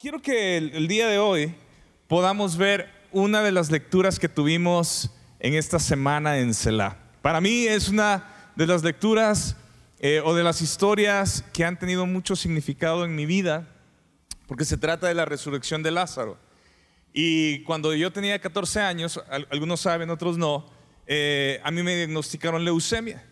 Quiero que el, el día de hoy podamos ver una de las lecturas que tuvimos en esta semana en Selah. Para mí es una de las lecturas eh, o de las historias que han tenido mucho significado en mi vida, porque se trata de la resurrección de Lázaro. Y cuando yo tenía 14 años, al- algunos saben, otros no, eh, a mí me diagnosticaron leucemia.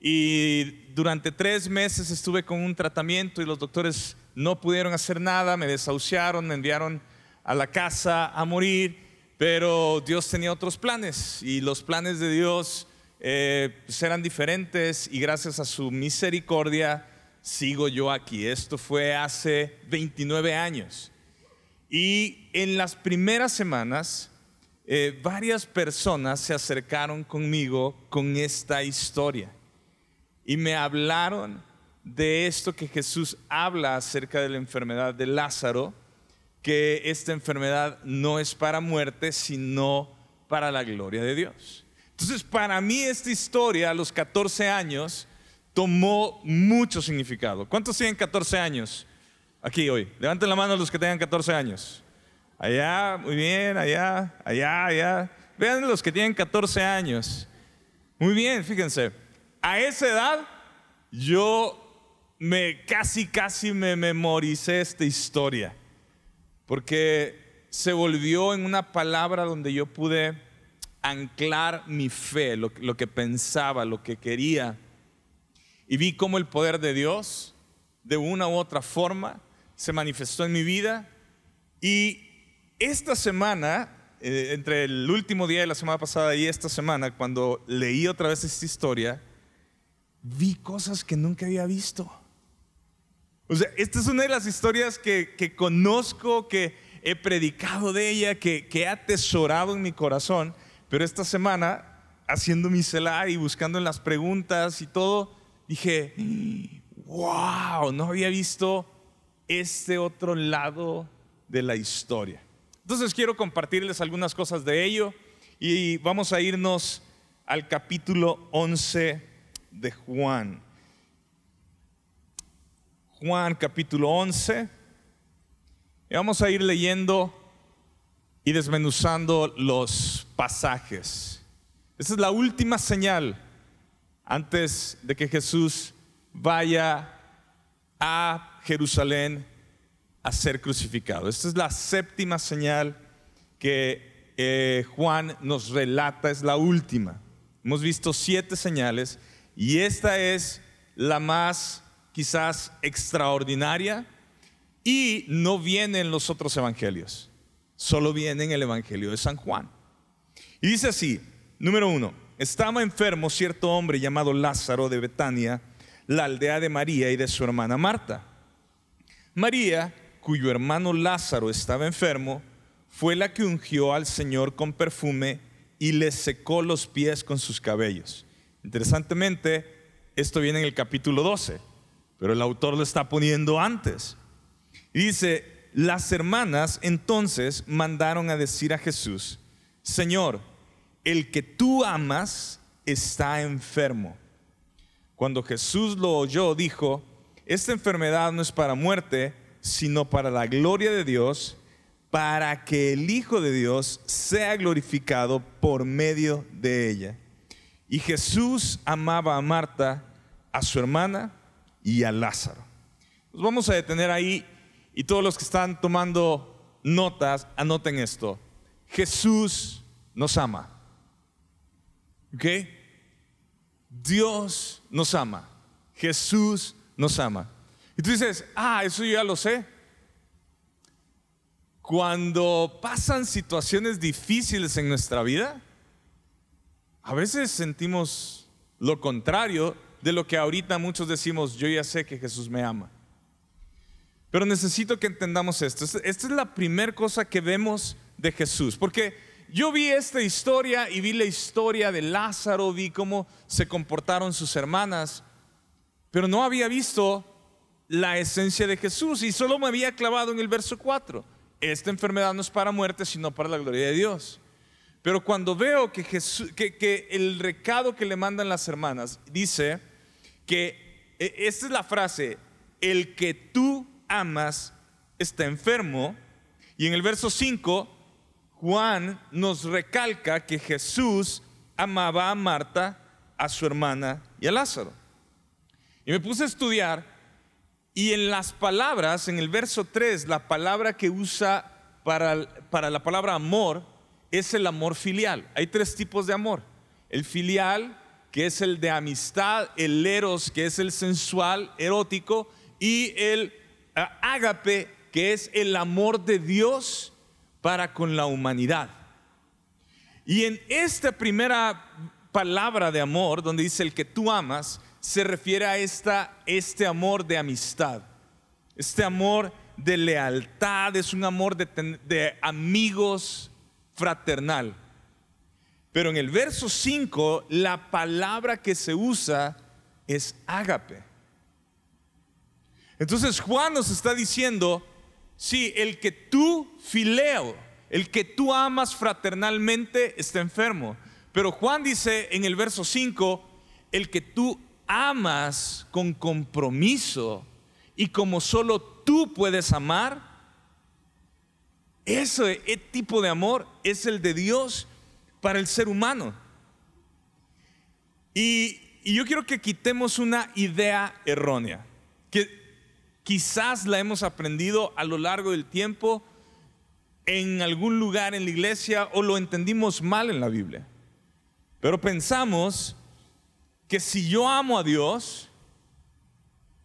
Y durante tres meses estuve con un tratamiento y los doctores no pudieron hacer nada, me desahuciaron, me enviaron a la casa a morir, pero Dios tenía otros planes y los planes de Dios eh, pues eran diferentes y gracias a su misericordia sigo yo aquí. Esto fue hace 29 años. Y en las primeras semanas, eh, varias personas se acercaron conmigo con esta historia y me hablaron de esto que Jesús habla acerca de la enfermedad de Lázaro, que esta enfermedad no es para muerte, sino para la gloria de Dios. Entonces, para mí esta historia a los 14 años tomó mucho significado. ¿Cuántos tienen 14 años aquí hoy? Levanten la mano los que tengan 14 años. Allá, muy bien, allá, allá, allá. Vean los que tienen 14 años. Muy bien, fíjense. A esa edad yo me casi, casi me memoricé esta historia. Porque se volvió en una palabra donde yo pude anclar mi fe, lo, que pensaba, lo que quería. Y vi cómo el poder de Dios, de una u otra forma, se manifestó en mi vida. Y esta semana, eh, entre el último día de la semana pasada y esta semana, cuando leí otra vez esta historia, vi cosas que nunca había visto. O sea, esta es una de las historias que, que conozco, que he predicado de ella, que, que he atesorado en mi corazón, pero esta semana, haciendo mi celular y buscando en las preguntas y todo, dije, wow, no había visto este otro lado de la historia. Entonces quiero compartirles algunas cosas de ello y vamos a irnos al capítulo 11 de Juan. Juan capítulo 11. Y vamos a ir leyendo y desmenuzando los pasajes. Esta es la última señal antes de que Jesús vaya a Jerusalén a ser crucificado. Esta es la séptima señal que eh, Juan nos relata, es la última. Hemos visto siete señales y esta es la más quizás extraordinaria y no viene en los otros evangelios, solo viene en el evangelio de San Juan. Y dice así, número uno, estaba enfermo cierto hombre llamado Lázaro de Betania, la aldea de María y de su hermana Marta. María, cuyo hermano Lázaro estaba enfermo, fue la que ungió al Señor con perfume y le secó los pies con sus cabellos. Interesantemente, esto viene en el capítulo 12, pero el autor lo está poniendo antes. Y dice, las hermanas entonces mandaron a decir a Jesús, Señor, el que tú amas está enfermo. Cuando Jesús lo oyó, dijo, esta enfermedad no es para muerte, sino para la gloria de Dios, para que el Hijo de Dios sea glorificado por medio de ella. Y Jesús amaba a Marta, a su hermana y a Lázaro. Nos vamos a detener ahí y todos los que están tomando notas, anoten esto. Jesús nos ama. ¿Ok? Dios nos ama. Jesús nos ama. Y tú dices, ah, eso yo ya lo sé. Cuando pasan situaciones difíciles en nuestra vida, a veces sentimos lo contrario de lo que ahorita muchos decimos, yo ya sé que Jesús me ama. Pero necesito que entendamos esto. Esta es la primera cosa que vemos de Jesús. Porque yo vi esta historia y vi la historia de Lázaro, vi cómo se comportaron sus hermanas, pero no había visto la esencia de Jesús y solo me había clavado en el verso 4. Esta enfermedad no es para muerte, sino para la gloria de Dios. Pero cuando veo que, Jesús, que, que el recado que le mandan las hermanas dice que, e, esta es la frase, el que tú amas está enfermo y en el verso 5 Juan nos recalca que Jesús amaba a Marta, a su hermana y a Lázaro. Y me puse a estudiar y en las palabras, en el verso 3, la palabra que usa para, para la palabra amor es el amor filial. Hay tres tipos de amor. El filial, que es el de amistad, el eros, que es el sensual, erótico, y el ah, ágape, que es el amor de Dios para con la humanidad. Y en esta primera palabra de amor, donde dice el que tú amas, se refiere a esta, este amor de amistad, este amor de lealtad, es un amor de, de amigos fraternal. Pero en el verso 5, la palabra que se usa es ágape. Entonces Juan nos está diciendo, sí, el que tú fileo, el que tú amas fraternalmente está enfermo. Pero Juan dice en el verso 5, el que tú amas con compromiso y como solo tú puedes amar, ese tipo de amor es el de Dios para el ser humano. Y, yo quiero que quitemos una idea errónea, que quizás la hemos aprendido a lo largo del tiempo en algún lugar en la iglesia o lo entendimos mal en la Biblia. Pero pensamos que si yo amo a Dios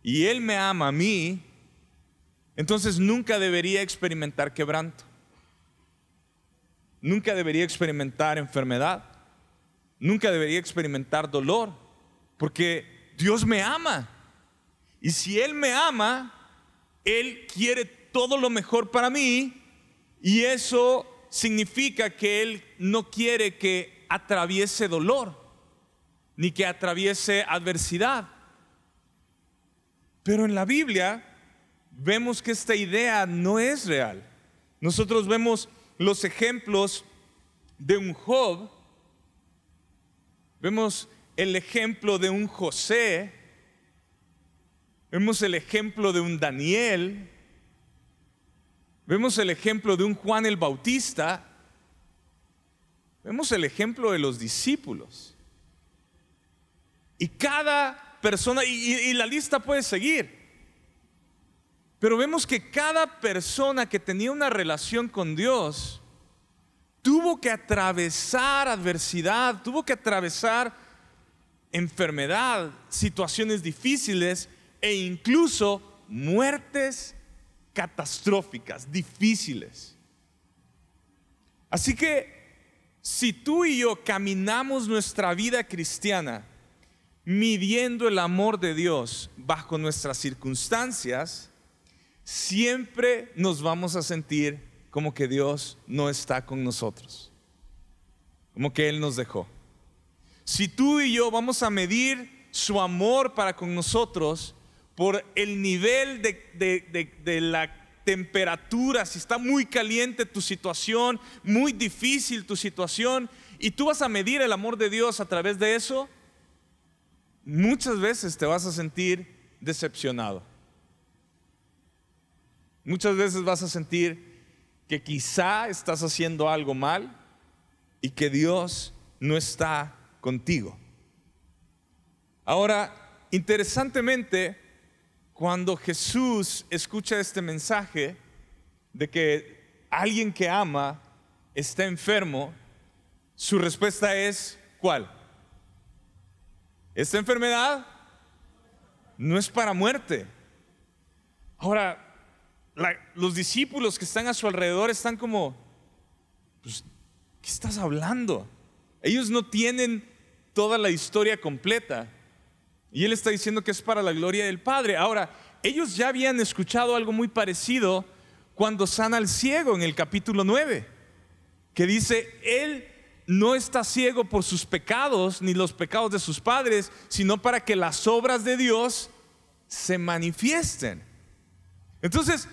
y Él me ama a mí, entonces nunca debería experimentar quebranto. Nunca debería experimentar enfermedad. Nunca debería experimentar dolor. Porque Dios me ama. Y si Él me ama, Él quiere todo lo mejor para mí. Y eso significa que Él no quiere que atraviese dolor, ni que atraviese adversidad. Pero en la Biblia vemos que esta idea no es real. Nosotros vemos los ejemplos de un Job, vemos el ejemplo de un José, vemos el ejemplo de un Daniel, vemos el ejemplo de un Juan el Bautista, vemos el ejemplo de los discípulos. Y cada persona, y, la lista puede seguir, pero vemos que cada persona que tenía una relación con Dios tuvo que atravesar adversidad, tuvo que atravesar enfermedad, situaciones difíciles e incluso muertes catastróficas, difíciles. Así que si tú y yo caminamos nuestra vida cristiana midiendo el amor de Dios bajo nuestras circunstancias, siempre nos vamos a sentir como que Dios no está con nosotros, como que Él nos dejó. Si tú y yo vamos a medir su amor para con nosotros por el nivel de, de la temperatura, si está muy caliente tu situación, muy difícil tu situación, y tú vas a medir el amor de Dios a través de eso, muchas veces te vas a sentir decepcionado. Muchas veces vas a sentir que quizá estás haciendo algo mal y que Dios no está contigo. Ahora, interesantemente, cuando Jesús escucha este mensaje de que alguien que ama está enfermo, su respuesta es, ¿cuál? Esta enfermedad no es para muerte. Ahora, los discípulos que están a su alrededor están como, pues, ¿qué estás hablando? Ellos no tienen toda la historia completa. Y él está diciendo que es para la gloria del Padre. Ahora, ellos ya habían escuchado algo muy parecido cuando sana al ciego en el capítulo 9, que dice, él no está ciego por sus pecados ni los pecados de sus padres, sino para que las obras de Dios se manifiesten. Entonces,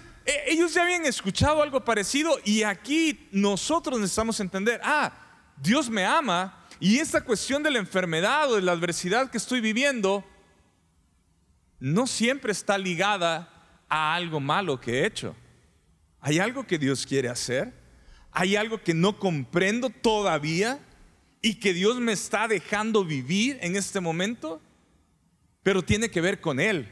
ellos ya habían escuchado algo parecido y aquí nosotros necesitamos entender, ah, Dios me ama y esta cuestión de la enfermedad o de la adversidad que estoy viviendo no siempre está ligada a algo malo que he hecho. Hay algo que Dios quiere hacer. Hay algo que no comprendo todavía y que Dios me está dejando vivir en este momento. Pero tiene que ver con Él.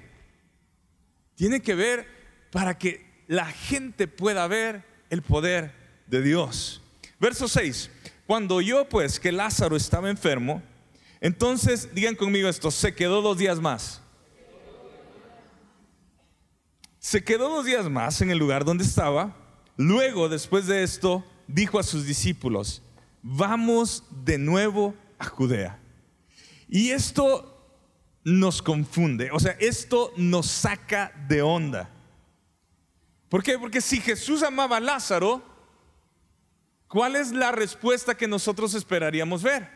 Tiene que ver para que la gente pueda ver el poder de Dios. Verso 6. Cuando yo pues que Lázaro estaba enfermo, entonces digan conmigo esto, se quedó dos días más. Se quedó dos días más en el lugar donde estaba. Luego, después de esto, dijo a sus discípulos, vamos de nuevo a Judea. Y esto nos confunde, o sea, esto nos saca de onda. ¿Por qué? Porque si Jesús amaba a Lázaro, ¿cuál es la respuesta que nosotros esperaríamos ver?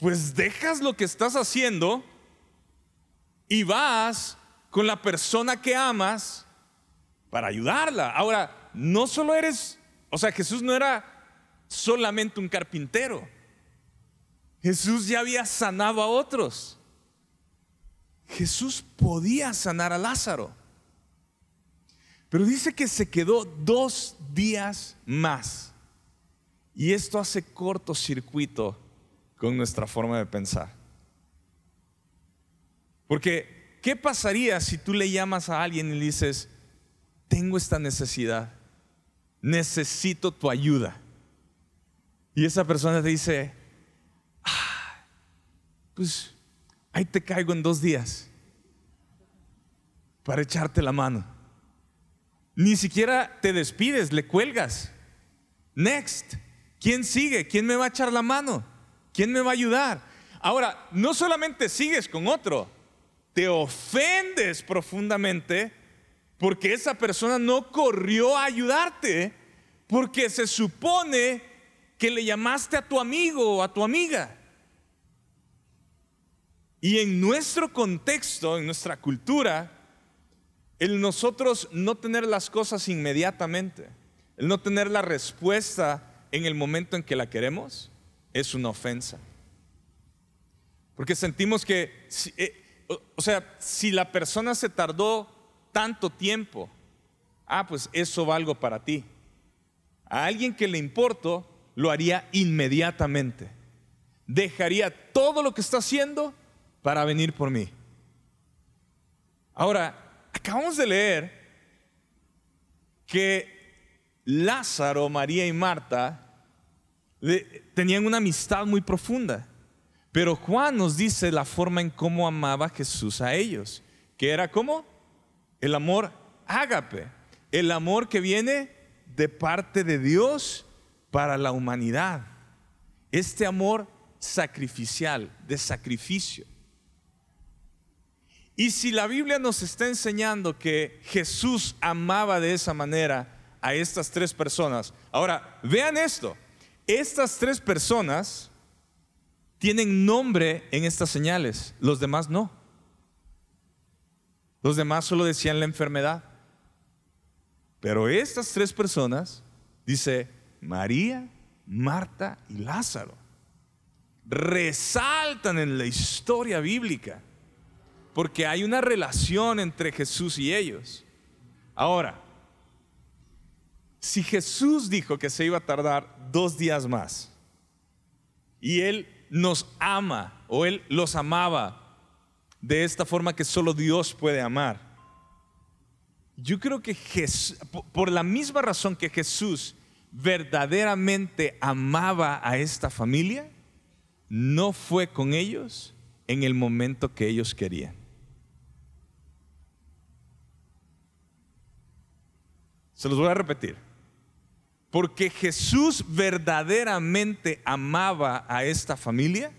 Pues dejas lo que estás haciendo y vas con la persona que amas para ayudarla. Ahora, no solo eres, o sea, Jesús no era solamente un carpintero. Jesús ya había sanado a otros. Jesús podía sanar a Lázaro. Pero dice que se quedó dos días más. Y esto hace cortocircuito con nuestra forma de pensar. Porque, ¿qué pasaría si tú le llamas a alguien y le dices, tengo esta necesidad, necesito tu ayuda? Y esa persona te dice, ah, pues ahí te caigo en dos días para echarte la mano. Ni siquiera te despides, le cuelgas. Next. ¿Quién sigue? ¿Quién me va a echar la mano? ¿Quién me va a ayudar? Ahora, no solamente sigues con otro, te ofendes profundamente porque esa persona no corrió a ayudarte, porque se supone que le llamaste a tu amigo o a tu amiga. Y en nuestro contexto, en nuestra cultura, el nosotros no tener las cosas inmediatamente, el no tener la respuesta en el momento en que la queremos, es una ofensa. Porque sentimos que, eh, o sea, si la persona se tardó tanto tiempo, ah, pues eso va algo para ti. A alguien que le importo, lo haría inmediatamente. Dejaría todo lo que está haciendo para venir por mí. Ahora, acabamos de leer que Lázaro, María y Marta tenían una amistad muy profunda. Pero Juan nos dice la forma en cómo amaba Jesús a ellos, que era como el amor ágape, el amor que viene de parte de Dios para la humanidad. Este amor sacrificial, de sacrificio. Y si la Biblia nos está enseñando que Jesús amaba de esa manera a estas tres personas, ahora vean esto, estas tres personas tienen nombre en estas señales, los demás no. Los demás solo decían la enfermedad. Pero estas tres personas, dice María, Marta y Lázaro, resaltan en la historia bíblica porque hay una relación entre Jesús y ellos. Ahora, si Jesús dijo que se iba a tardar dos días más y Él nos ama o Él los amaba de esta forma que solo Dios puede amar, yo creo que por la misma razón que Jesús verdaderamente amaba a esta familia, no fue con ellos en el momento que ellos querían. Se los voy a repetir. Porque Jesús verdaderamente amaba a esta familia,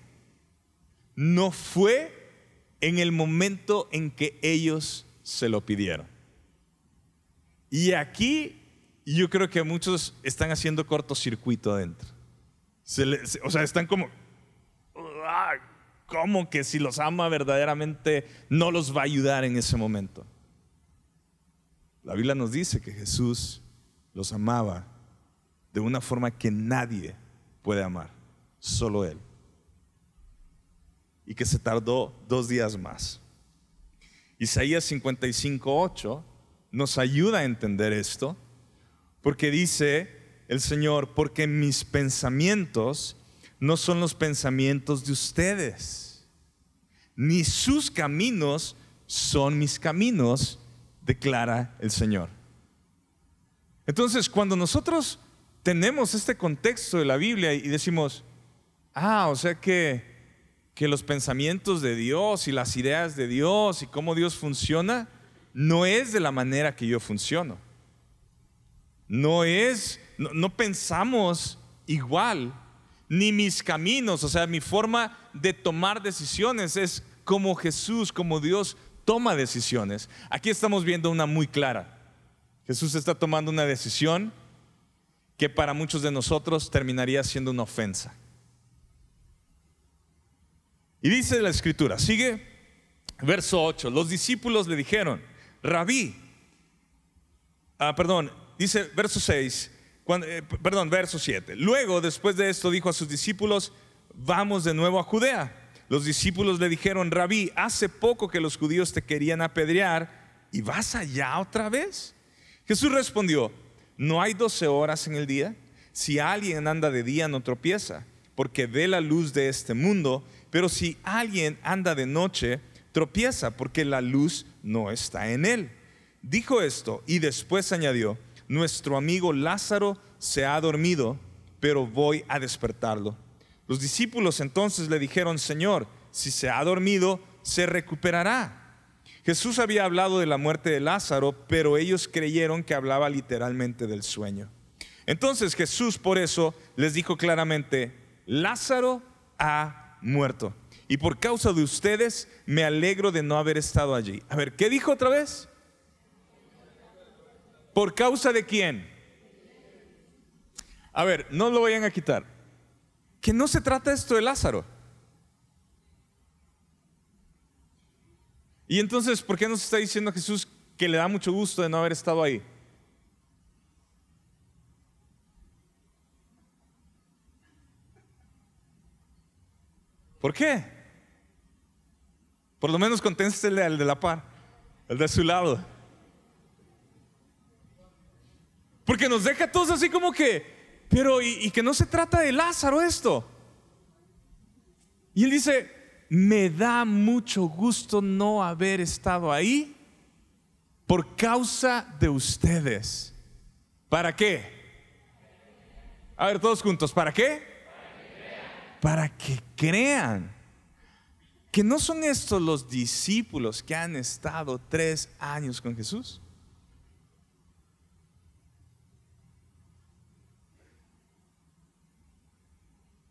no fue en el momento en que ellos se lo pidieron. Y aquí yo creo que muchos están haciendo cortocircuito adentro. o sea, están como, ¿cómo que si los ama verdaderamente no los va a ayudar en ese momento? La Biblia nos dice que Jesús los amaba de una forma que nadie puede amar, solo Él. Y que se tardó dos días más. Isaías 55.8 nos ayuda a entender esto, porque dice el Señor, porque mis pensamientos no son los pensamientos de ustedes, ni sus caminos son mis caminos, declara el Señor. Entonces, cuando nosotros tenemos este contexto de la Biblia y decimos, ah, o sea que, que los pensamientos de Dios y las ideas de Dios y cómo Dios funciona, no es de la manera que yo funciono. No es, no, pensamos igual, ni mis caminos, o sea, mi forma de tomar decisiones es como Jesús, como Dios toma decisiones. Aquí estamos viendo una muy clara. Jesús está tomando una decisión que para muchos de nosotros terminaría siendo una ofensa. Y dice la escritura, sigue verso 8, los discípulos le dijeron, rabí, ah, perdón, dice verso 6, eh, perdón, verso 7, luego después de esto dijo a sus discípulos, vamos de nuevo a Judea. Los discípulos le dijeron, rabí, hace poco que los judíos te querían apedrear y vas allá otra vez. Jesús respondió, ¿no hay doce horas en el día? Si alguien anda de día no tropieza, porque ve la luz de este mundo, pero si alguien anda de noche, tropieza, porque la luz no está en él. Dijo esto y después añadió, nuestro amigo Lázaro se ha dormido, pero voy a despertarlo. Los discípulos entonces le dijeron, Señor, si se ha dormido, se recuperará. Jesús había hablado de la muerte de Lázaro, pero ellos creyeron que hablaba literalmente del sueño. Entonces Jesús por eso les dijo claramente, Lázaro ha muerto. Y por causa de ustedes me alegro de no haber estado allí. A ver, ¿qué dijo otra vez? ¿Por causa de quién? A ver, no lo vayan a quitar. Que no se trata esto de Lázaro. Y entonces, ¿por qué nos está diciendo Jesús que le da mucho gusto de no haber estado ahí? ¿Por qué? Por lo menos contéstele al de la par, el de su lado. Porque nos deja todos así como que, pero y, que no se trata de Lázaro esto. Y él dice, me da mucho gusto no haber estado ahí por causa de ustedes. ¿Para qué? A ver, todos juntos, ¿para qué? Para que crean. Que no son estos los discípulos que han estado tres años con Jesús.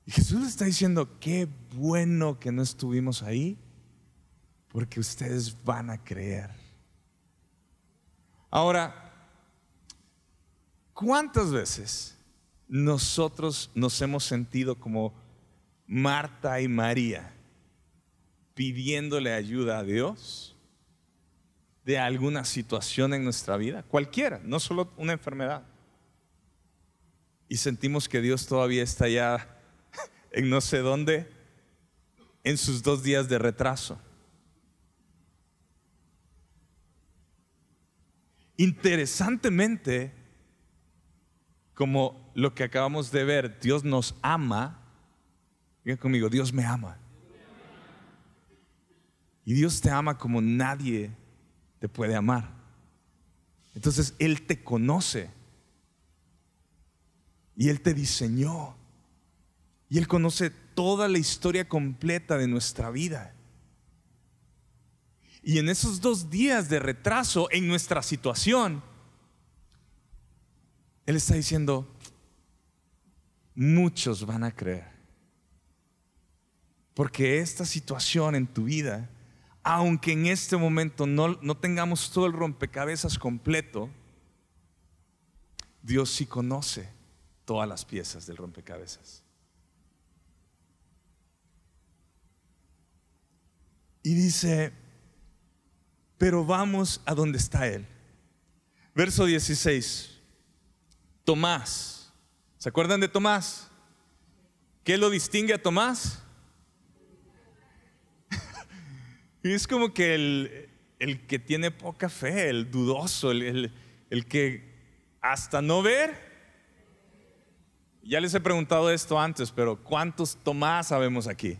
Y Jesús está diciendo, qué bueno que no estuvimos ahí, porque ustedes van a creer. Ahora, ¿cuántas veces nosotros nos hemos sentido como Marta y María pidiéndole ayuda a Dios de alguna situación en nuestra vida? Cualquiera, no solo una enfermedad. Y sentimos que Dios todavía está allá en no sé dónde en sus dos días de retraso. Interesantemente, como lo que acabamos de ver, Dios nos ama. Diga conmigo, Dios me ama. Y Dios te ama como nadie te puede amar. Entonces Él te conoce. Y Él te diseñó. Y Él conoce toda la historia completa de nuestra vida. Y en esos dos días de retraso en nuestra situación, Él está diciendo, muchos van a creer. Porque esta situación en tu vida, aunque en este momento no, no tengamos todo el rompecabezas completo, Dios sí conoce todas las piezas del rompecabezas. Y dice, pero vamos a donde está Él. Verso 16. Tomás. ¿Se acuerdan de Tomás? ¿Qué lo distingue a Tomás? es como que el, el que tiene poca fe, el dudoso, el, el que hasta no ver. Ya les he preguntado esto antes, pero ¿cuántos Tomás sabemos aquí?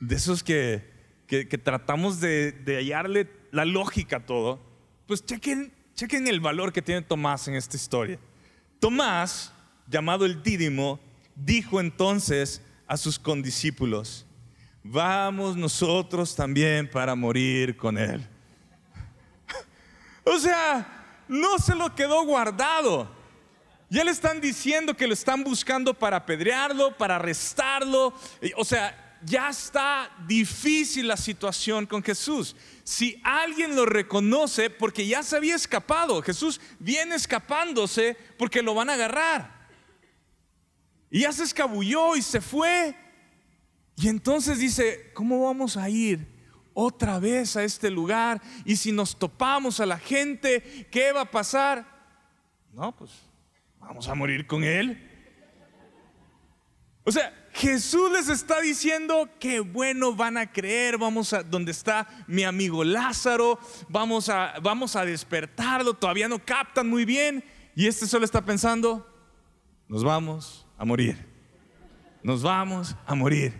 De esos que, que, tratamos de, de, hallarle la lógica a todo. Pues chequen, chequen el valor que tiene Tomás en esta historia. Tomás, llamado el Dídimo, dijo entonces a sus condiscípulos, vamos nosotros también para morir con él. o sea, no se lo quedó guardado. Ya le están diciendo que lo están buscando para apedrearlo, para arrestarlo. O sea, ya está difícil la situación con Jesús. Si alguien lo reconoce, porque ya se había escapado, Jesús viene escapándose porque lo van a agarrar. Y ya se escabulló y se fue. Y entonces dice, ¿cómo vamos a ir otra vez a este lugar? Y si nos topamos a la gente, ¿qué va a pasar? No, pues vamos a morir con él. O sea, Jesús les está diciendo que bueno van a creer, vamos a donde está mi amigo Lázaro, vamos a vamos a despertarlo, todavía no captan muy bien y este solo está pensando, nos vamos a morir. Nos vamos a morir.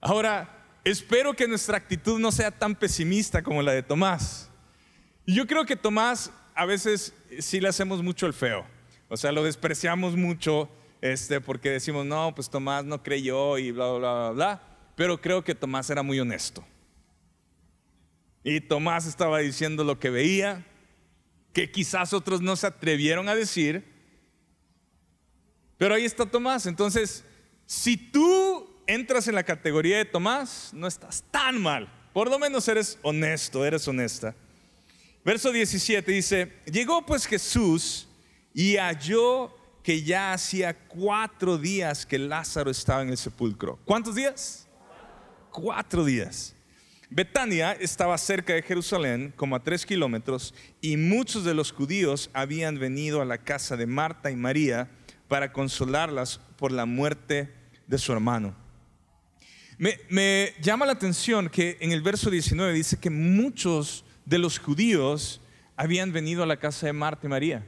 Ahora, espero que nuestra actitud no sea tan pesimista como la de Tomás. Yo creo que Tomás a veces sí le hacemos mucho el feo. O sea, lo despreciamos mucho este, porque decimos, no, pues Tomás no creyó y bla, bla, bla, bla. Pero creo que Tomás era muy honesto. Y Tomás estaba diciendo lo que veía, que quizás otros no se atrevieron a decir. Pero ahí está Tomás. Entonces, si tú entras en la categoría de Tomás, no estás tan mal. Por lo menos eres honesto, eres honesta. Verso 17 dice, llegó pues Jesús y halló que ya hacía cuatro días que Lázaro estaba en el sepulcro. ¿Cuántos días? Cuatro días. Betania estaba cerca de Jerusalén, como a tres kilómetros, y muchos de los judíos habían venido a la casa de Marta y María para consolarlas por la muerte de su hermano. Me, llama la atención que en el verso 19 dice que muchos de los judíos habían venido a la casa de Marta y María.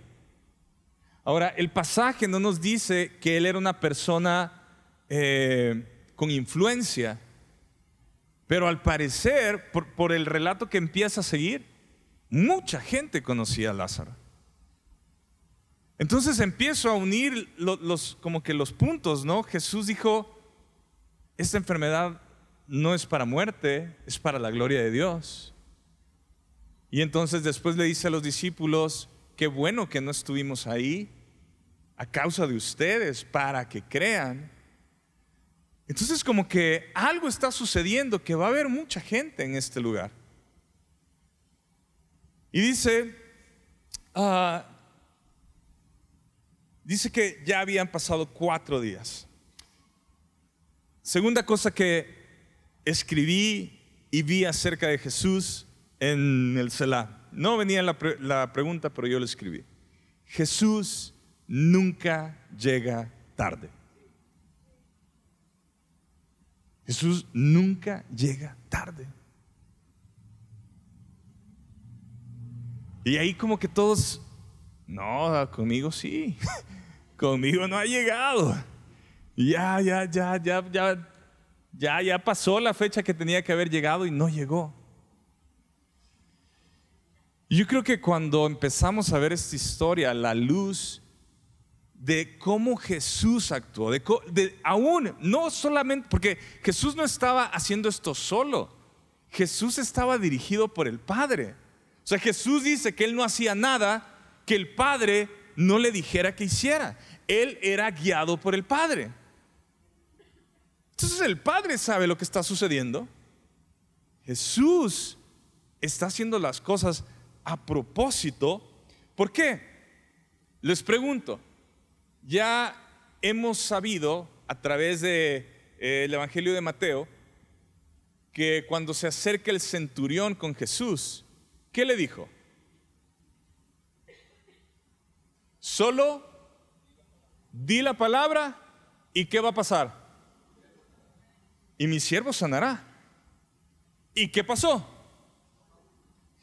Ahora, el pasaje no nos dice que él era una persona eh, con influencia, pero al parecer, por, el relato que empieza a seguir, mucha gente conocía a Lázaro. Entonces empiezo a unir los, como que los puntos, ¿no? Jesús dijo, esta enfermedad no es para muerte, es para la gloria de Dios. Y entonces después le dice a los discípulos, qué bueno que no estuvimos ahí a causa de ustedes para que crean. Entonces como que algo está sucediendo, que va a haber mucha gente en este lugar. Y dice, ah, dice que ya habían pasado cuatro días. Segunda cosa que escribí y vi acerca de Jesús en el Selah. No venía la, la pregunta, pero yo lo escribí. Jesús nunca llega tarde. Jesús nunca llega tarde. Y ahí como que todos, no, conmigo sí, conmigo no ha llegado. Ya, ya, ya, ya, ya, ya, ya pasó la fecha que tenía que haber llegado y no llegó. Yo creo que cuando empezamos a ver esta historia, la luz de cómo Jesús actuó, de, de, aún no solamente, porque Jesús no estaba haciendo esto solo, Jesús estaba dirigido por el Padre. O sea, Jesús dice que él no hacía nada que el Padre no le dijera que hiciera. Él era guiado por el Padre. Entonces el Padre sabe lo que está sucediendo. Jesús está haciendo las cosas a propósito. ¿Por qué? Les pregunto, ya hemos sabido a través del de, eh, Evangelio de Mateo que cuando se acerca el centurión con Jesús, ¿qué le dijo? Solo di la palabra y ¿qué va a pasar? y mi siervo sanará. ¿Y qué pasó?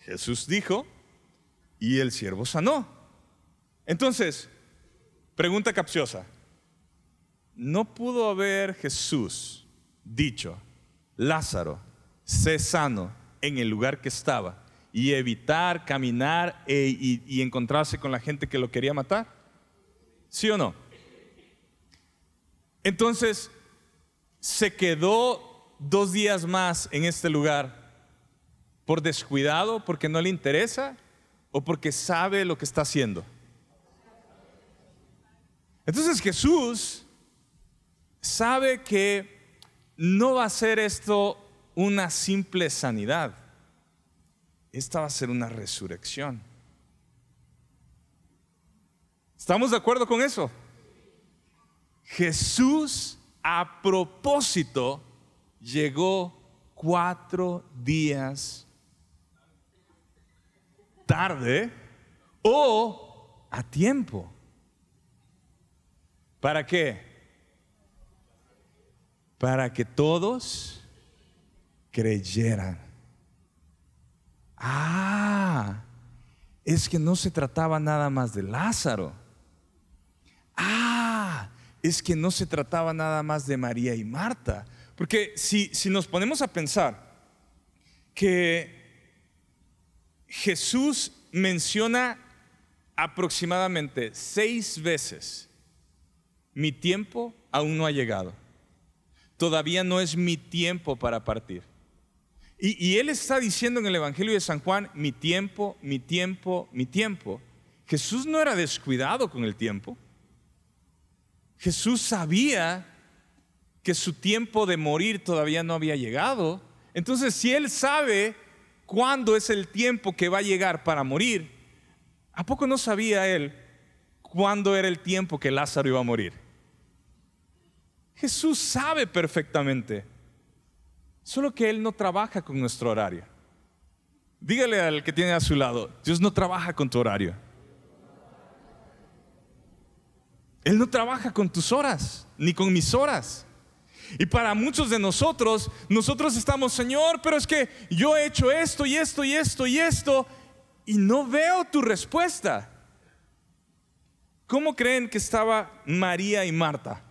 Jesús dijo, y el siervo sanó. Entonces, pregunta capciosa. ¿No pudo haber Jesús dicho, Lázaro, sé sano en el lugar que estaba y evitar caminar e, y, y encontrarse con la gente que lo quería matar? ¿Sí o no? Entonces, se quedó dos días más en este lugar por descuidado, porque no le interesa o porque sabe lo que está haciendo. Entonces Jesús sabe que no va a ser esto una simple sanidad, esta va a ser una resurrección. ¿Estamos de acuerdo con eso? Jesús a propósito llegó cuatro días tarde o a tiempo. ¿Para qué? Para que todos creyeran. Ah, es que no se trataba nada más de Lázaro. Ah, es que no se trataba nada más de María y Marta. Porque si, si nos ponemos a pensar que Jesús menciona aproximadamente seis veces, mi tiempo aún no ha llegado. Todavía no es mi tiempo para partir. Y, Él está diciendo en el Evangelio de San Juan, mi tiempo, mi tiempo, mi tiempo. Jesús no era descuidado con el tiempo. Jesús sabía que su tiempo de morir todavía no había llegado. Entonces, si Él sabe cuándo es el tiempo que va a llegar para morir, ¿a poco no sabía él cuándo era el tiempo que Lázaro iba a morir? Jesús sabe perfectamente, solo que Él no trabaja con nuestro horario. Dígale al que tiene a su lado, Dios no trabaja con tu horario. Él no trabaja con tus horas, ni con mis horas. Y para muchos de nosotros, nosotros estamos, Señor, pero es que yo he hecho esto y esto y esto y esto y no veo tu respuesta. ¿Cómo creen que estaba María y Marta?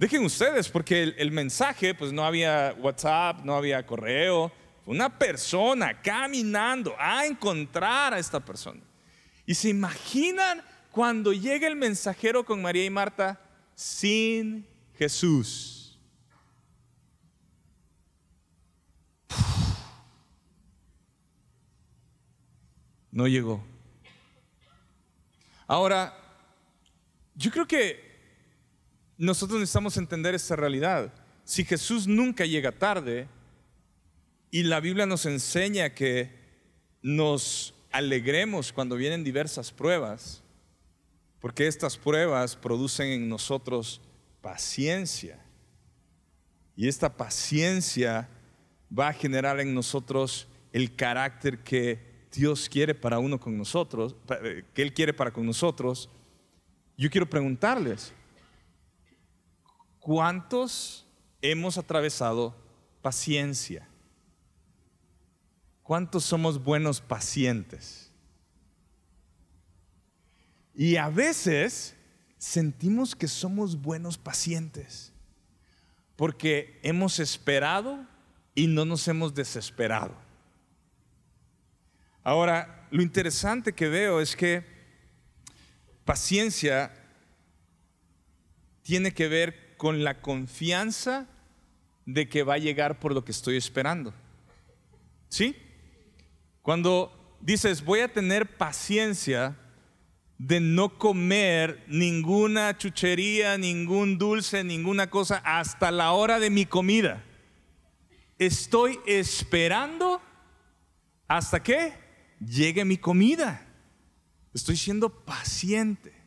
Dejen ustedes, porque el, mensaje, pues no había WhatsApp, no había correo, una persona caminando a encontrar a esta persona. Y se imaginan cuando llega el mensajero con María y Marta sin Jesús. No llegó. Ahora, yo creo que nosotros necesitamos entender esta realidad. Si Jesús nunca llega tarde y la Biblia nos enseña que nos alegremos cuando vienen diversas pruebas, porque estas pruebas producen en nosotros paciencia. Y esta paciencia va a generar en nosotros el carácter que Dios quiere para uno con nosotros, eh, que Él quiere para con nosotros. Yo quiero preguntarles, ¿cuántos hemos atravesado paciencia? ¿Cuántos somos buenos pacientes? Y a veces sentimos que somos buenos pacientes porque hemos esperado y no nos hemos desesperado. Ahora, lo interesante que veo es que paciencia tiene que ver con la confianza de que va a llegar por lo que estoy esperando. ¿Sí? Cuando dices, voy a tener paciencia, de no comer ninguna chuchería, ningún dulce, ninguna cosa hasta la hora de mi comida. Estoy esperando hasta que llegue mi comida. Estoy siendo paciente.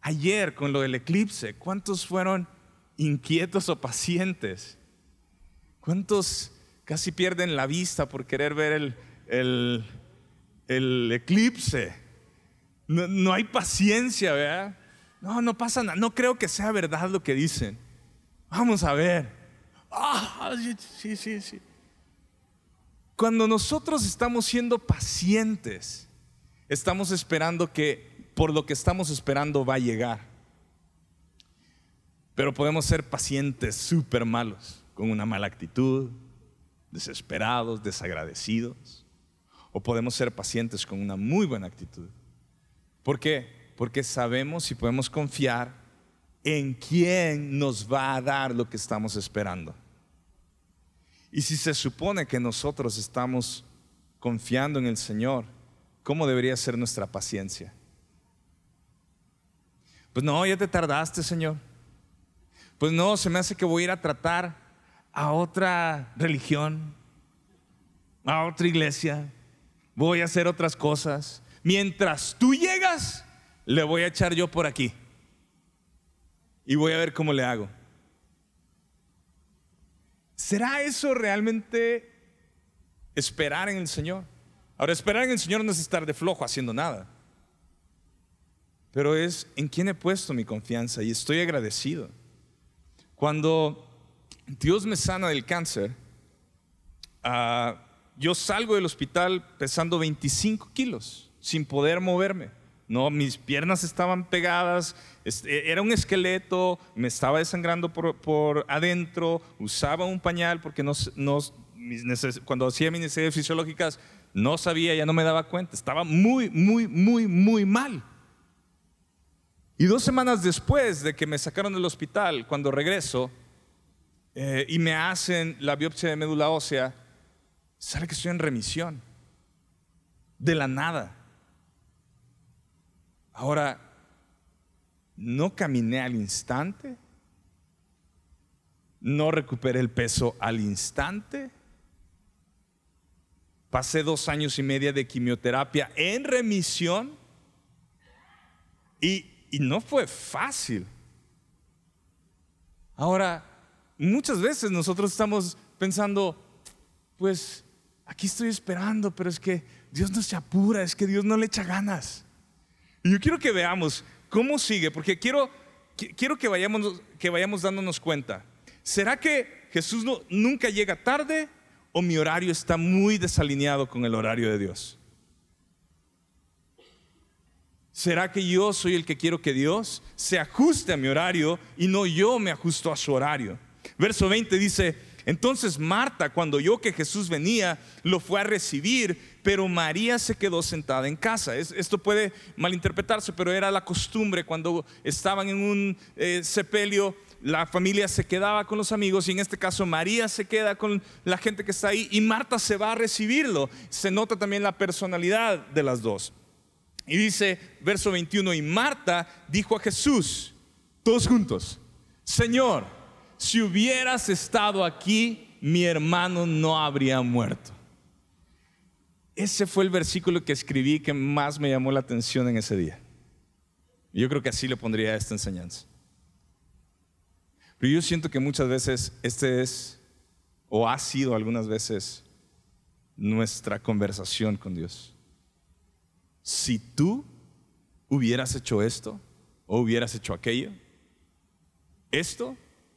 Ayer con lo del eclipse, ¿cuántos fueron inquietos o pacientes? ¿Cuántos casi pierden la vista por querer ver el, el, eclipse? No, hay paciencia, ¿verdad? No, no pasa nada. No creo que sea verdad lo que dicen. Vamos a ver. Ah, sí, sí, sí. Cuando nosotros estamos siendo pacientes, estamos esperando que por lo que estamos esperando va a llegar. Pero podemos ser pacientes súper malos, con una mala actitud, desesperados, desagradecidos. O podemos ser pacientes con una muy buena actitud. ¿Por qué? Porque sabemos y podemos confiar en quién nos va a dar lo que estamos esperando. Y si se supone que nosotros estamos confiando en el Señor, ¿cómo debería ser nuestra paciencia? Pues no, ya te tardaste, Señor. Pues no, se me hace que voy a ir a tratar a otra religión, a otra iglesia, voy a hacer otras cosas. Mientras tú llegas, le voy a echar yo por aquí. Y voy a ver cómo le hago. ¿Será eso realmente esperar en el Señor? Ahora, esperar en el Señor no es estar de flojo haciendo nada, pero es en quién he puesto mi confianza y estoy agradecido. Cuando Dios me sana del cáncer, ah, yo salgo del hospital pesando 25 kilos, sin poder moverme. No, mis piernas estaban pegadas, e, era un esqueleto, me estaba desangrando por, adentro, usaba un pañal porque no, cuando hacía mis necesidades fisiológicas no sabía, ya no me daba cuenta, estaba muy, muy, muy, muy mal. Y dos semanas después de que me sacaron del hospital, cuando regreso eh, y me hacen la biopsia de médula ósea, sale que estoy en remisión, de la nada. Ahora, no caminé al instante, no recuperé el peso al instante. Pasé dos años y medio de quimioterapia en remisión y, y no fue fácil. Ahora, muchas veces nosotros estamos pensando, pues aquí estoy esperando, pero es que Dios no se apura, es que Dios no le echa ganas. Y yo quiero que veamos cómo sigue, porque quiero, quiero que, vayamos, que vayamos dándonos cuenta. ¿Será que Jesús no, nunca llega tarde o mi horario está muy desalineado con el horario de Dios? ¿Será que yo soy el que quiero que Dios se ajuste a mi horario y no yo me ajusto a su horario? Verso 20 dice, entonces Marta, cuando oyó que Jesús venía, lo fue a recibir, pero María se quedó sentada en casa. esto puede malinterpretarse, pero era la costumbre cuando estaban en un eh, sepelio, la familia se quedaba con los amigos y en este caso María se queda con la gente que está ahí y Marta se va a recibirlo. Se nota también la personalidad de las dos. Y dice, verso 21, y Marta dijo a Jesús, todos juntos, Señor, si hubieras estado aquí, mi hermano no habría muerto. Ese fue el versículo que escribí que más me llamó la atención en ese día. Yo creo que así le pondría esta enseñanza. Pero yo siento que muchas veces este es, o ha sido algunas veces, nuestra conversación con Dios. Si tú hubieras hecho esto o hubieras hecho aquello, esto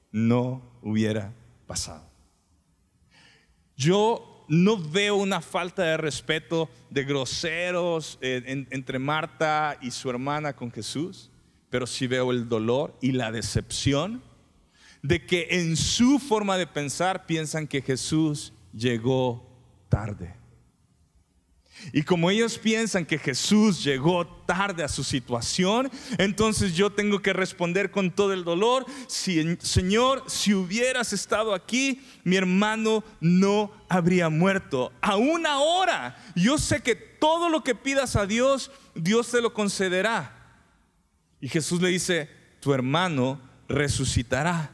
no hubiera pasado. Yo no veo una falta de respeto de groseros eh, entre Marta y su hermana con Jesús, pero sí veo el dolor y la decepción de que en su forma de pensar piensan que Jesús llegó tarde. Y como ellos piensan que Jesús llegó tarde a su situación, entonces yo tengo que responder con todo el dolor, si, Señor, si hubieras estado aquí, mi hermano no habría muerto. Aún ahora, yo sé que todo lo que pidas a Dios, Dios te lo concederá. Y Jesús le dice, tu hermano resucitará.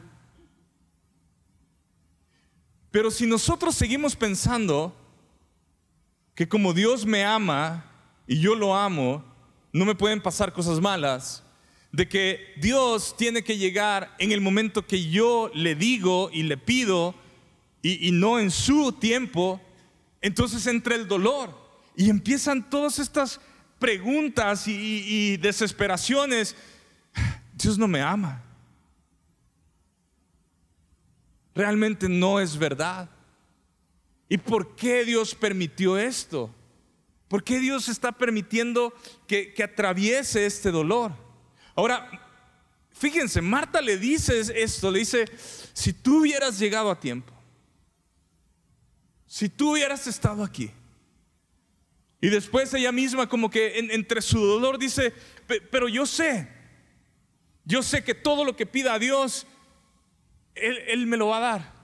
Pero si nosotros seguimos pensando, que como Dios me ama y yo lo amo, no me pueden pasar cosas malas, de que Dios tiene que llegar en el momento que yo le digo y le pido y, no en su tiempo, entonces entra el dolor y empiezan todas estas preguntas y desesperaciones. Dios no me ama. realmente no es verdad. ¿Y por qué Dios permitió esto? ¿Por qué Dios está permitiendo que, que atraviese este dolor? Ahora, fíjense, Marta le dice esto, le dice, si tú hubieras llegado a tiempo, si tú hubieras estado aquí, y después ella misma como que entre su dolor dice, pero yo sé, yo sé que todo lo que pida a Dios, él, él, me lo va a dar.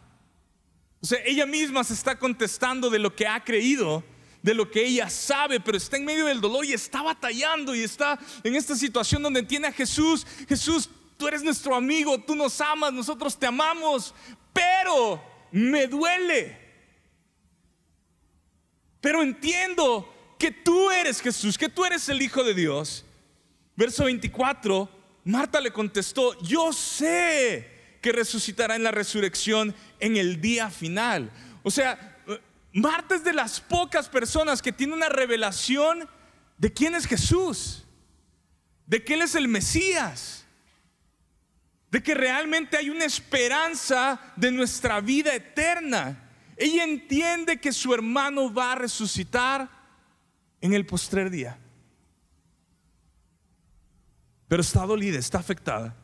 O sea, ella misma se está contestando de lo que ha creído, de lo que ella sabe, pero está en medio del dolor y está batallando y está en esta situación donde entiende a Jesús, Jesús, tú eres nuestro amigo, tú nos amas, nosotros te amamos, pero me duele. Pero entiendo que tú eres Jesús, que tú eres el Hijo de Dios. Verso 24, Marta le contestó, yo sé que resucitará en la resurrección en el día final. O sea, Marta es de las pocas personas que tiene una revelación de quién es Jesús, de que Él es el Mesías, de que realmente hay una esperanza de nuestra vida eterna. Ella entiende que su hermano va a resucitar en el postrer día. Pero está dolida, está afectada.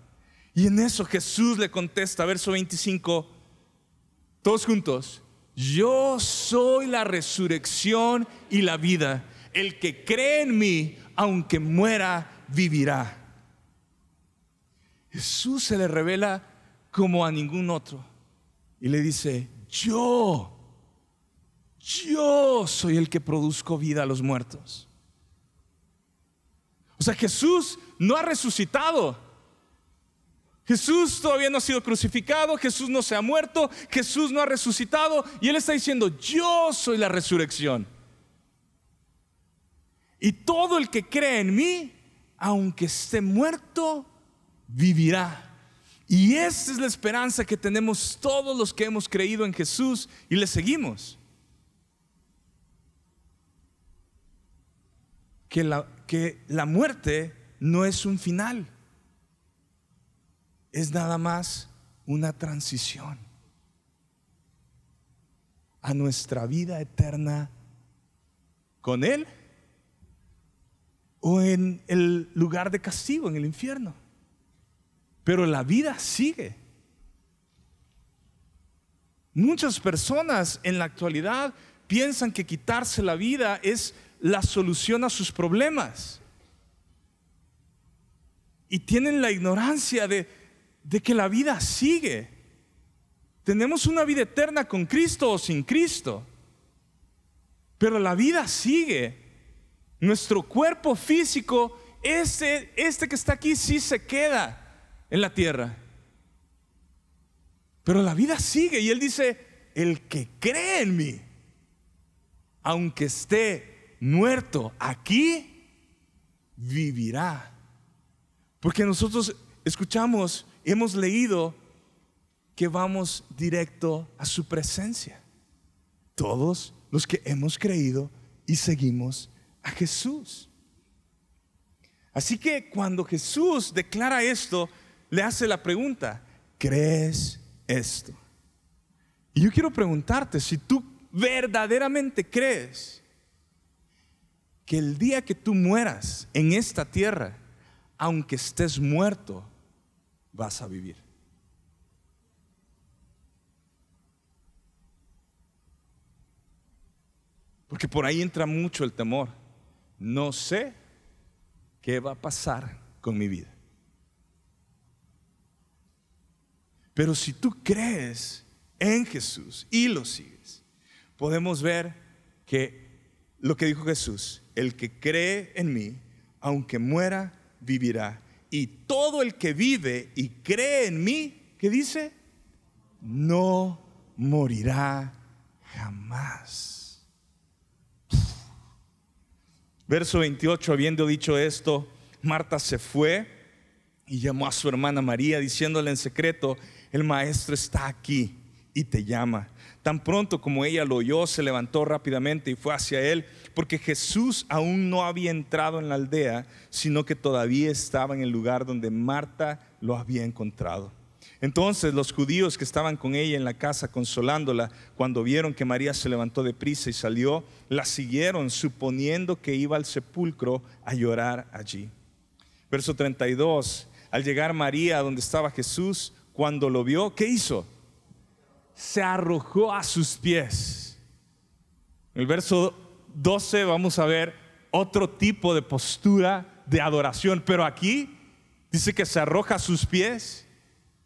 Y en eso Jesús le contesta, verso 25, todos juntos, yo soy la resurrección y la vida. El que cree en mí, aunque muera, vivirá. Jesús se le revela como a ningún otro. Y le dice, yo yo soy el que produzco vida a los muertos. O sea, Jesús no ha resucitado. Jesús todavía no ha sido crucificado, Jesús no se ha muerto, Jesús no ha resucitado y Él está diciendo, yo soy la resurrección. Y todo el que cree en mí, aunque esté muerto, vivirá. Y esa es la esperanza que tenemos todos los que hemos creído en Jesús y le seguimos. que la, que la muerte no es un final, es nada más una transición a nuestra vida eterna con Él o en el lugar de castigo, en el infierno. Pero la vida sigue. Muchas personas en la actualidad piensan que quitarse la vida es la solución a sus problemas. Y tienen la ignorancia de, de que la vida sigue. Tenemos una vida eterna con Cristo o sin Cristo. Pero la vida sigue. Nuestro cuerpo físico, este, este que está aquí, sí se queda en la tierra. Pero la vida sigue y Él dice, el que cree en mí, aunque esté muerto aquí, vivirá. Porque nosotros escuchamos, hemos leído que vamos directo a su presencia. Todos los que hemos creído y seguimos a Jesús. Así que cuando Jesús declara esto, le hace la pregunta, ¿crees esto? Y yo quiero preguntarte si tú verdaderamente crees que el día que tú mueras en esta tierra, aunque estés muerto, vas a vivir. Porque por ahí entra mucho el temor. No sé qué va a pasar con mi vida. Pero si tú crees en Jesús y lo sigues, podemos ver que lo que dijo Jesús, el que cree en mí, aunque muera, vivirá. Y todo el que vive y cree en mí, ¿qué dice? No morirá jamás. Verso 28, habiendo dicho esto, Marta se fue y llamó a su hermana María, diciéndole en secreto, el maestro está aquí y te llama. Tan pronto como ella lo oyó, se levantó rápidamente y fue hacia él, porque Jesús aún no había entrado en la aldea, sino que todavía estaba en el lugar donde Marta lo había encontrado. Entonces los judíos que estaban con ella en la casa consolándola, cuando vieron que María se levantó de prisa y salió, la siguieron suponiendo que iba al sepulcro a llorar allí. Verso 32, al llegar María donde estaba Jesús, cuando lo vio, ¿qué hizo? Se arrojó a sus pies. En el verso 12 vamos a ver otro tipo de postura de adoración, pero aquí dice que se arroja a sus pies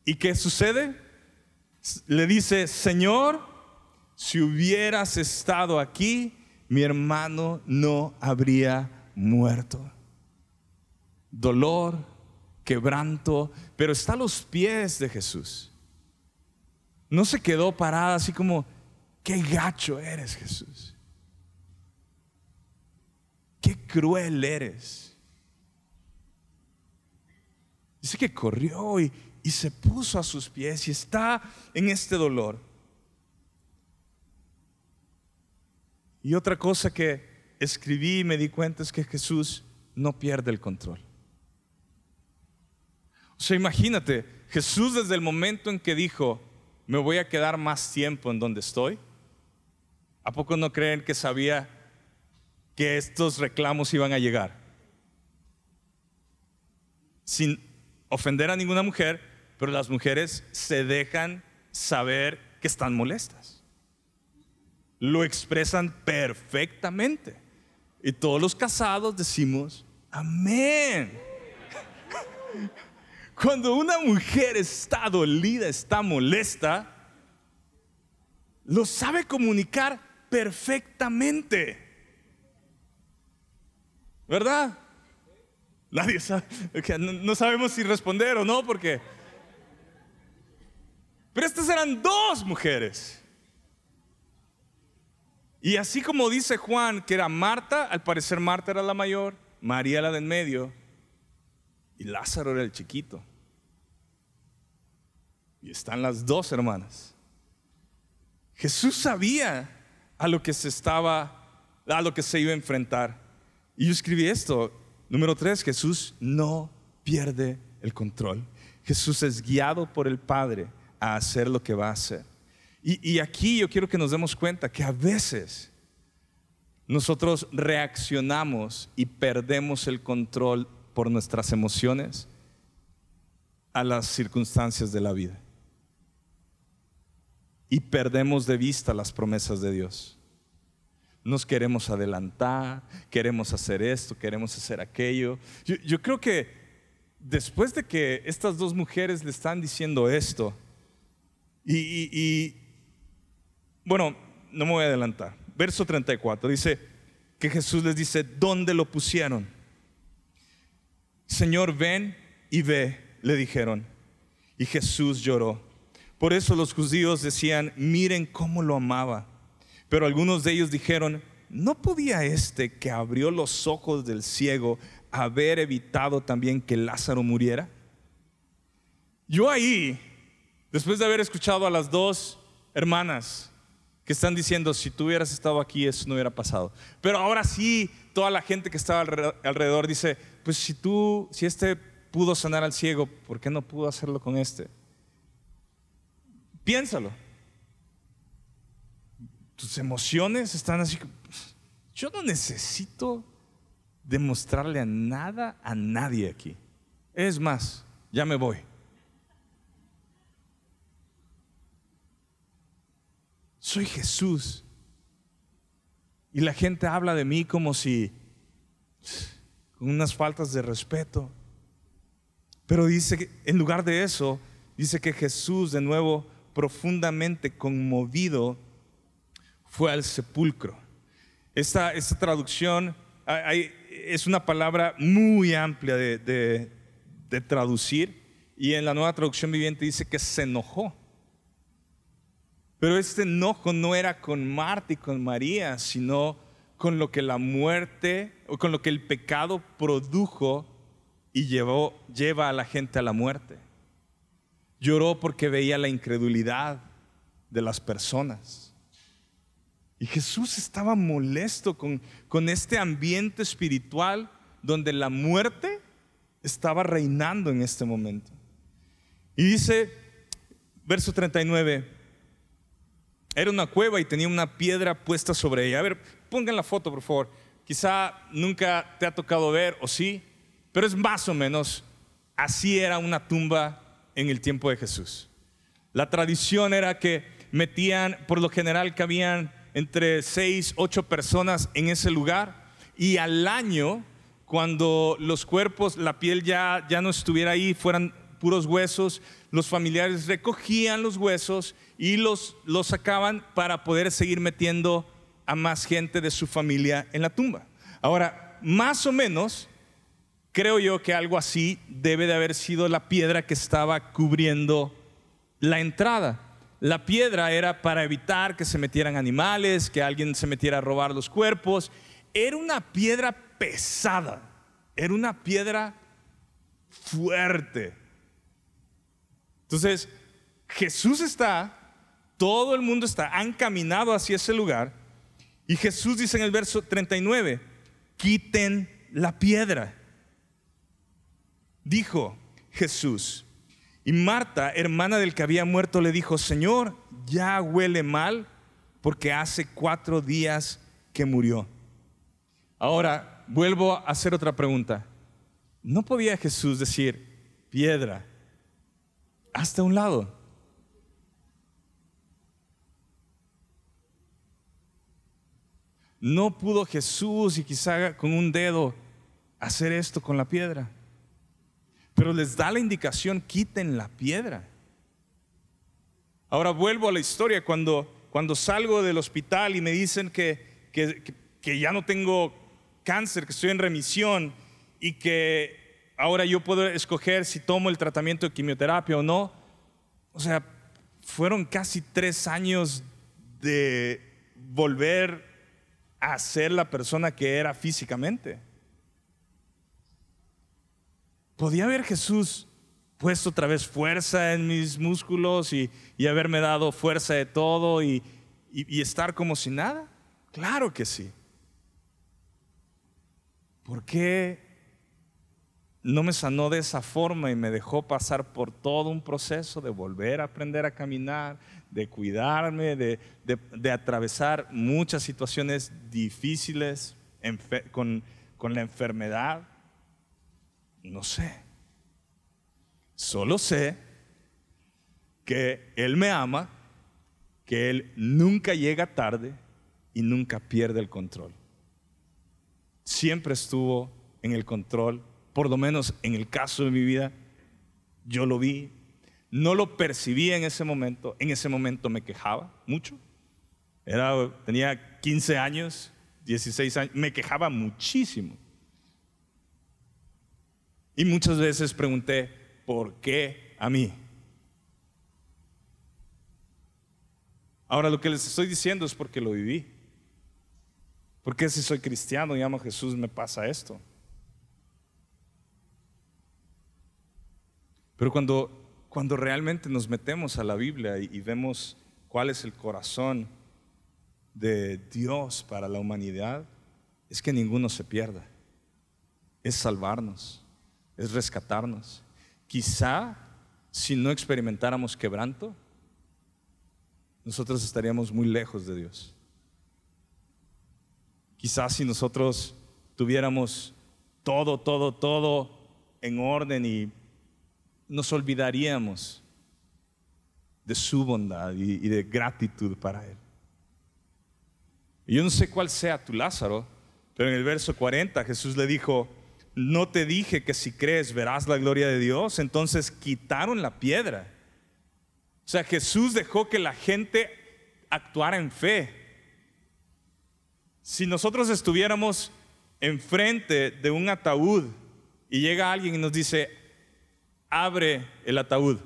¿Y qué sucede? Le dice, Señor, si hubieras estado aquí, mi hermano no habría muerto. Dolor, quebranto, pero está a los pies de Jesús. No se quedó parada así como, qué gacho eres Jesús. Qué cruel eres. Dice que corrió y, se puso a sus pies y está en este dolor. Y otra cosa que escribí y me di cuenta es que Jesús no pierde el control. O sea, imagínate, Jesús desde el momento en que dijo, me voy a quedar más tiempo en donde estoy, ¿a poco no creen que sabía que estos reclamos iban a llegar? Sin ofender a ninguna mujer, pero las mujeres se dejan saber que están molestas. Lo expresan perfectamente. Y todos los casados decimos, amén. Cuando una mujer está dolida, está molesta, lo sabe comunicar perfectamente. ¿Verdad? Nadie sabe. No sabemos si responder o no porque pero estas eran dos mujeres. Y así como dice Juan que era Marta, al parecer Marta era la mayor, María la del medio y Lázaro era el chiquito. Y están las dos hermanas. Jesús sabía a lo que se estaba, a lo que se iba a enfrentar. Y yo escribí esto, número tres, Jesús no pierde el control. Jesús es guiado por el Padre a hacer lo que va a hacer. Y, aquí yo quiero que nos demos cuenta que a veces nosotros reaccionamos y perdemos el control por nuestras emociones a las circunstancias de la vida. Y perdemos de vista las promesas de Dios. Nos queremos adelantar, queremos hacer esto, queremos hacer aquello. Yo, creo que después de que estas dos mujeres le están diciendo esto, y, bueno, no me voy a adelantar. Verso 34 dice que Jesús les dice, ¿dónde lo pusieron? Señor, ven y ve, le dijeron. Y Jesús lloró. Por eso los judíos decían, miren cómo lo amaba. Pero algunos de ellos dijeron, ¿no podía este que abrió los ojos del ciego haber evitado también que Lázaro muriera? Yo ahí Después de haber escuchado a las dos hermanas que están diciendo, si tú hubieras estado aquí, eso no hubiera pasado. Pero ahora sí, toda la gente que estaba alrededor dice, pues si tú, si este pudo sanar al ciego, ¿por qué no pudo hacerlo con este? Piénsalo. Tus emociones están así. Yo no necesito demostrarle a nada a nadie aquí. Es más, ya me voy. Soy Jesús. Y la gente habla de mí como si, con unas faltas de respeto. Pero dice que en lugar de eso, dice que Jesús de nuevo profundamente conmovido fue al sepulcro. Esta, esta traducción es una palabra muy amplia de, de traducir y en la nueva traducción viviente dice que se enojó. Pero este enojo no era con Marta y con María, sino con lo que la muerte o con lo que el pecado produjo y llevó, lleva a la gente a la muerte. Lloró porque veía la incredulidad de las personas. Y Jesús estaba molesto con, con este ambiente espiritual donde la muerte estaba reinando en este momento. Y dice verso 39. Era una cueva y tenía una piedra puesta sobre ella. A ver, pongan la foto, por favor. Quizá nunca te ha tocado ver, o sí, pero es más o menos así era una tumba en el tiempo de Jesús. La tradición era que metían, por lo general, cabían entre seis, ocho personas en ese lugar y al año, cuando los cuerpos, la piel ya, ya no estuviera ahí, fueran puros huesos, los familiares recogían los huesos y los, los sacaban para poder seguir metiendo a más gente de su familia en la tumba. Ahora, más o menos, creo yo que algo así debe de haber sido la piedra que estaba cubriendo la entrada. La piedra era para evitar que se metieran animales, que alguien se metiera a robar los cuerpos. Era una piedra pesada, era una piedra fuerte. Entonces, Jesús está, todo el mundo está, han caminado hacia ese lugar y Jesús dice en el verso 39, quiten la piedra. Dijo Jesús, y Marta, hermana del que había muerto, le dijo, Señor, ya huele mal porque hace cuatro días que murió. Ahora, vuelvo a hacer otra pregunta. ¿No podía Jesús decir, piedra, hasta un lado? No pudo Jesús y quizá con un dedo hacer esto con la piedra. Pero les da la indicación, quiten la piedra. Ahora vuelvo a la historia, cuando, cuando salgo del hospital y me dicen que, que, ya no tengo cáncer, que estoy en remisión y que ahora yo puedo escoger si tomo el tratamiento de quimioterapia o no. O sea, fueron casi tres años de volver a ser la persona que era físicamente. ¿Podía haber Jesús puesto otra vez fuerza en mis músculos y, haberme dado fuerza de todo y, y estar como si nada? Claro que sí. ¿Por qué no me sanó de esa forma y me dejó pasar por todo un proceso de volver a aprender a caminar, de cuidarme, de, de, atravesar muchas situaciones difíciles con, con la enfermedad? No sé. Solo sé que Él me ama, que Él nunca llega tarde y nunca pierde el control. Siempre estuvo en el control, por lo menos en el caso de mi vida, yo lo vi, no lo percibí en ese momento, en ese momento me quejaba mucho. Era, tenía 15 años, 16 años, me quejaba muchísimo. Y muchas veces pregunté, ¿por qué a mí? Ahora lo que les estoy diciendo es porque lo viví. Porque si soy cristiano y amo a Jesús me pasa esto? Pero cuando, cuando realmente nos metemos a la Biblia y, vemos cuál es el corazón de Dios para la humanidad, es que ninguno se pierda. Es salvarnos es rescatarnos. Quizá si no experimentáramos quebranto, nosotros estaríamos muy lejos de Dios. Quizás si nosotros tuviéramos todo, todo, todo en orden y nos olvidaríamos de su bondad y, de gratitud para Él. Y yo no sé cuál sea tu Lázaro, pero en el verso 40 Jesús le dijo, no te dije que si crees verás la gloria de Dios. Entonces quitaron la piedra. O sea, Jesús dejó que la gente actuara en fe. Si nosotros estuviéramos enfrente de un ataúd y llega alguien y nos dice, abre el ataúd,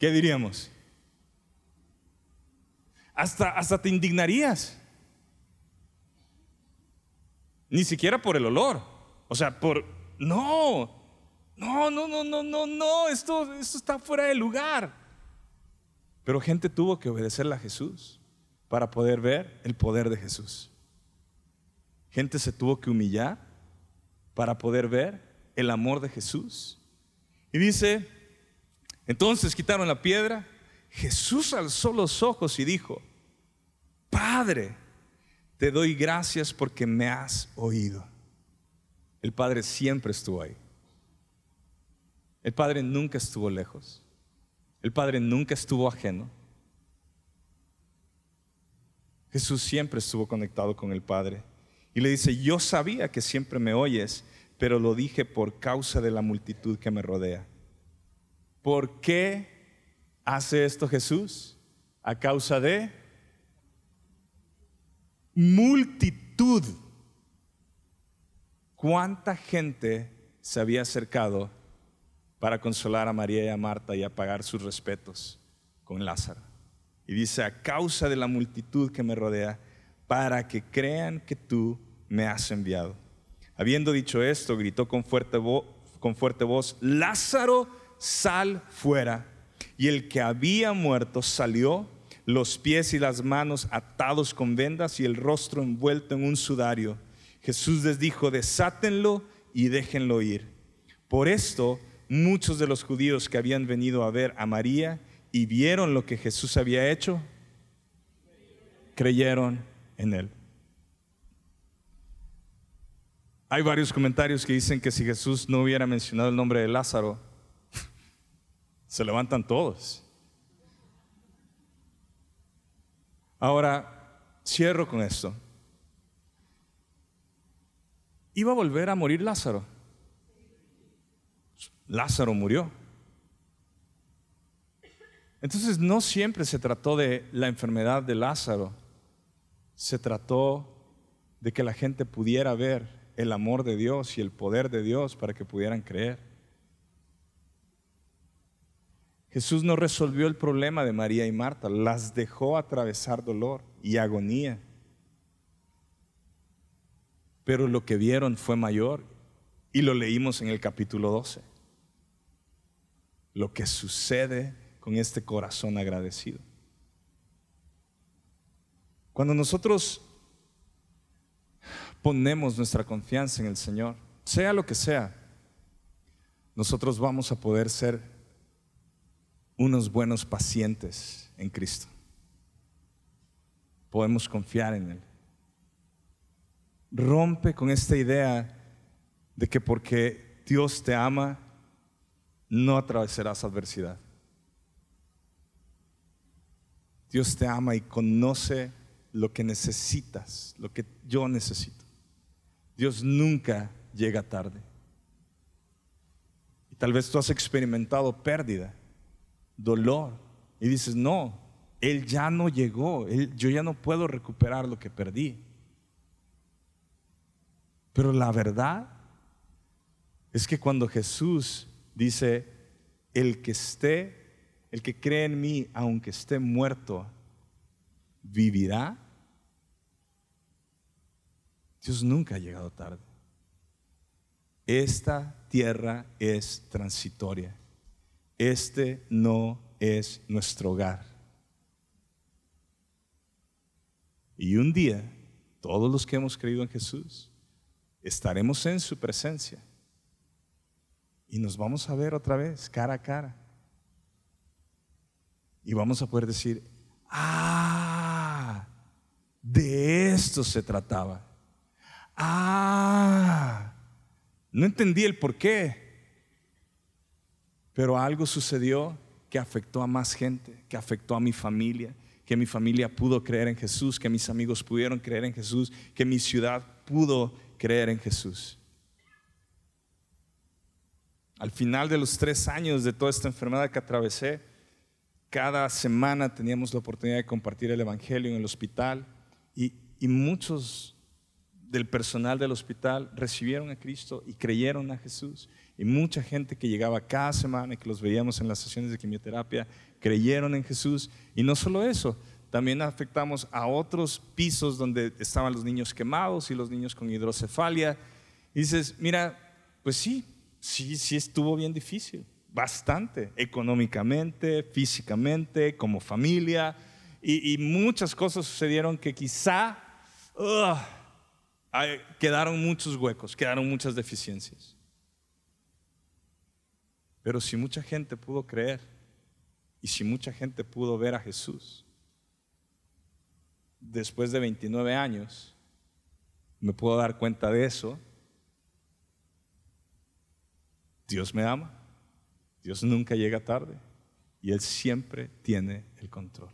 ¿qué diríamos? Hasta, hasta te indignarías. Ni siquiera por el olor. O sea, por... No, no, no, no, no, no, no, esto, esto está fuera de lugar. Pero gente tuvo que obedecerle a Jesús para poder ver el poder de Jesús. Gente se tuvo que humillar para poder ver el amor de Jesús. Y dice Entonces quitaron la piedra. Jesús alzó los ojos y dijo, Padre, te doy gracias porque me has oído. El Padre siempre estuvo ahí. El Padre nunca estuvo lejos. El Padre nunca estuvo ajeno. Jesús siempre estuvo conectado con el Padre. Y le dice, yo sabía que siempre me oyes, pero lo dije por causa de la multitud que me rodea. ¿Por qué hace esto Jesús? A causa de multitud. ¿Cuánta gente se había acercado para consolar a María y a Marta y apagar sus respetos con Lázaro? Y dice, a causa de la multitud que me rodea, para que crean que tú me has enviado. Habiendo dicho esto, gritó con fuerte, con fuerte voz, Lázaro, sal fuera. Y el que había muerto salió, los pies y las manos atados con vendas y el rostro envuelto en un sudario. Jesús les dijo, desátenlo y déjenlo ir. Por esto, muchos de los judíos que habían venido a ver a María y vieron lo que Jesús había hecho, creyeron en él. Hay varios comentarios que dicen que si Jesús no hubiera mencionado el nombre de Lázaro, se levantan todos. Ahora, cierro con esto. Iba a volver a morir Lázaro. Lázaro murió. Entonces no siempre se trató de la enfermedad de Lázaro, se trató de que la gente pudiera ver el amor de Dios y el poder de Dios para que pudieran creer. Jesús no resolvió el problema de María y Marta, las dejó atravesar dolor y agonía. Pero lo que vieron fue mayor y lo leímos en el capítulo 12. Lo que sucede con este corazón agradecido. Cuando nosotros ponemos nuestra confianza en el Señor, sea lo que sea, nosotros vamos a poder ser unos buenos pacientes en Cristo. Podemos confiar en Él. Rompe con esta idea de que porque Dios te ama, no atravesarás adversidad. Dios te ama y conoce lo que necesitas, lo que yo necesito. Dios nunca llega tarde. Y tal vez tú has experimentado pérdida, dolor, y dices, no, Él ya no llegó, yo ya no puedo recuperar lo que perdí. Pero la verdad es que cuando Jesús dice, el que esté el que cree en mí, aunque esté muerto, vivirá. Dios nunca ha llegado tarde. Esta tierra es transitoria. Este no es nuestro hogar. Y un día, todos los que hemos creído en Jesús, estaremos en su presencia. Y nos vamos a ver otra vez, cara a cara. Y vamos a poder decir, ah, de esto se trataba. Ah, no entendí el por qué, pero algo sucedió que afectó a más gente, que afectó a mi familia, que mi familia pudo creer en Jesús, que mis amigos pudieron creer en Jesús, que mi ciudad pudo creer en Jesús. Al final de los tres años de toda esta enfermedad que atravesé, cada semana teníamos la oportunidad de compartir el Evangelio en el hospital y, muchos del personal del hospital recibieron a Cristo y creyeron a Jesús. Y mucha gente que llegaba cada semana y que los veíamos en las sesiones de quimioterapia creyeron en Jesús. Y no solo eso, también afectamos a otros pisos donde estaban los niños quemados y los niños con hidrocefalia. Y dices, mira, pues sí, sí, sí estuvo bien difícil bastante, económicamente, físicamente, como familia, y, muchas cosas sucedieron que quizá quedaron muchos huecos, quedaron muchas deficiencias. Pero si mucha gente pudo creer, Y si mucha gente pudo ver a Jesús, después de 29 años, me puedo dar cuenta de eso. Dios me ama. Dios nunca llega tarde y Él siempre tiene el control.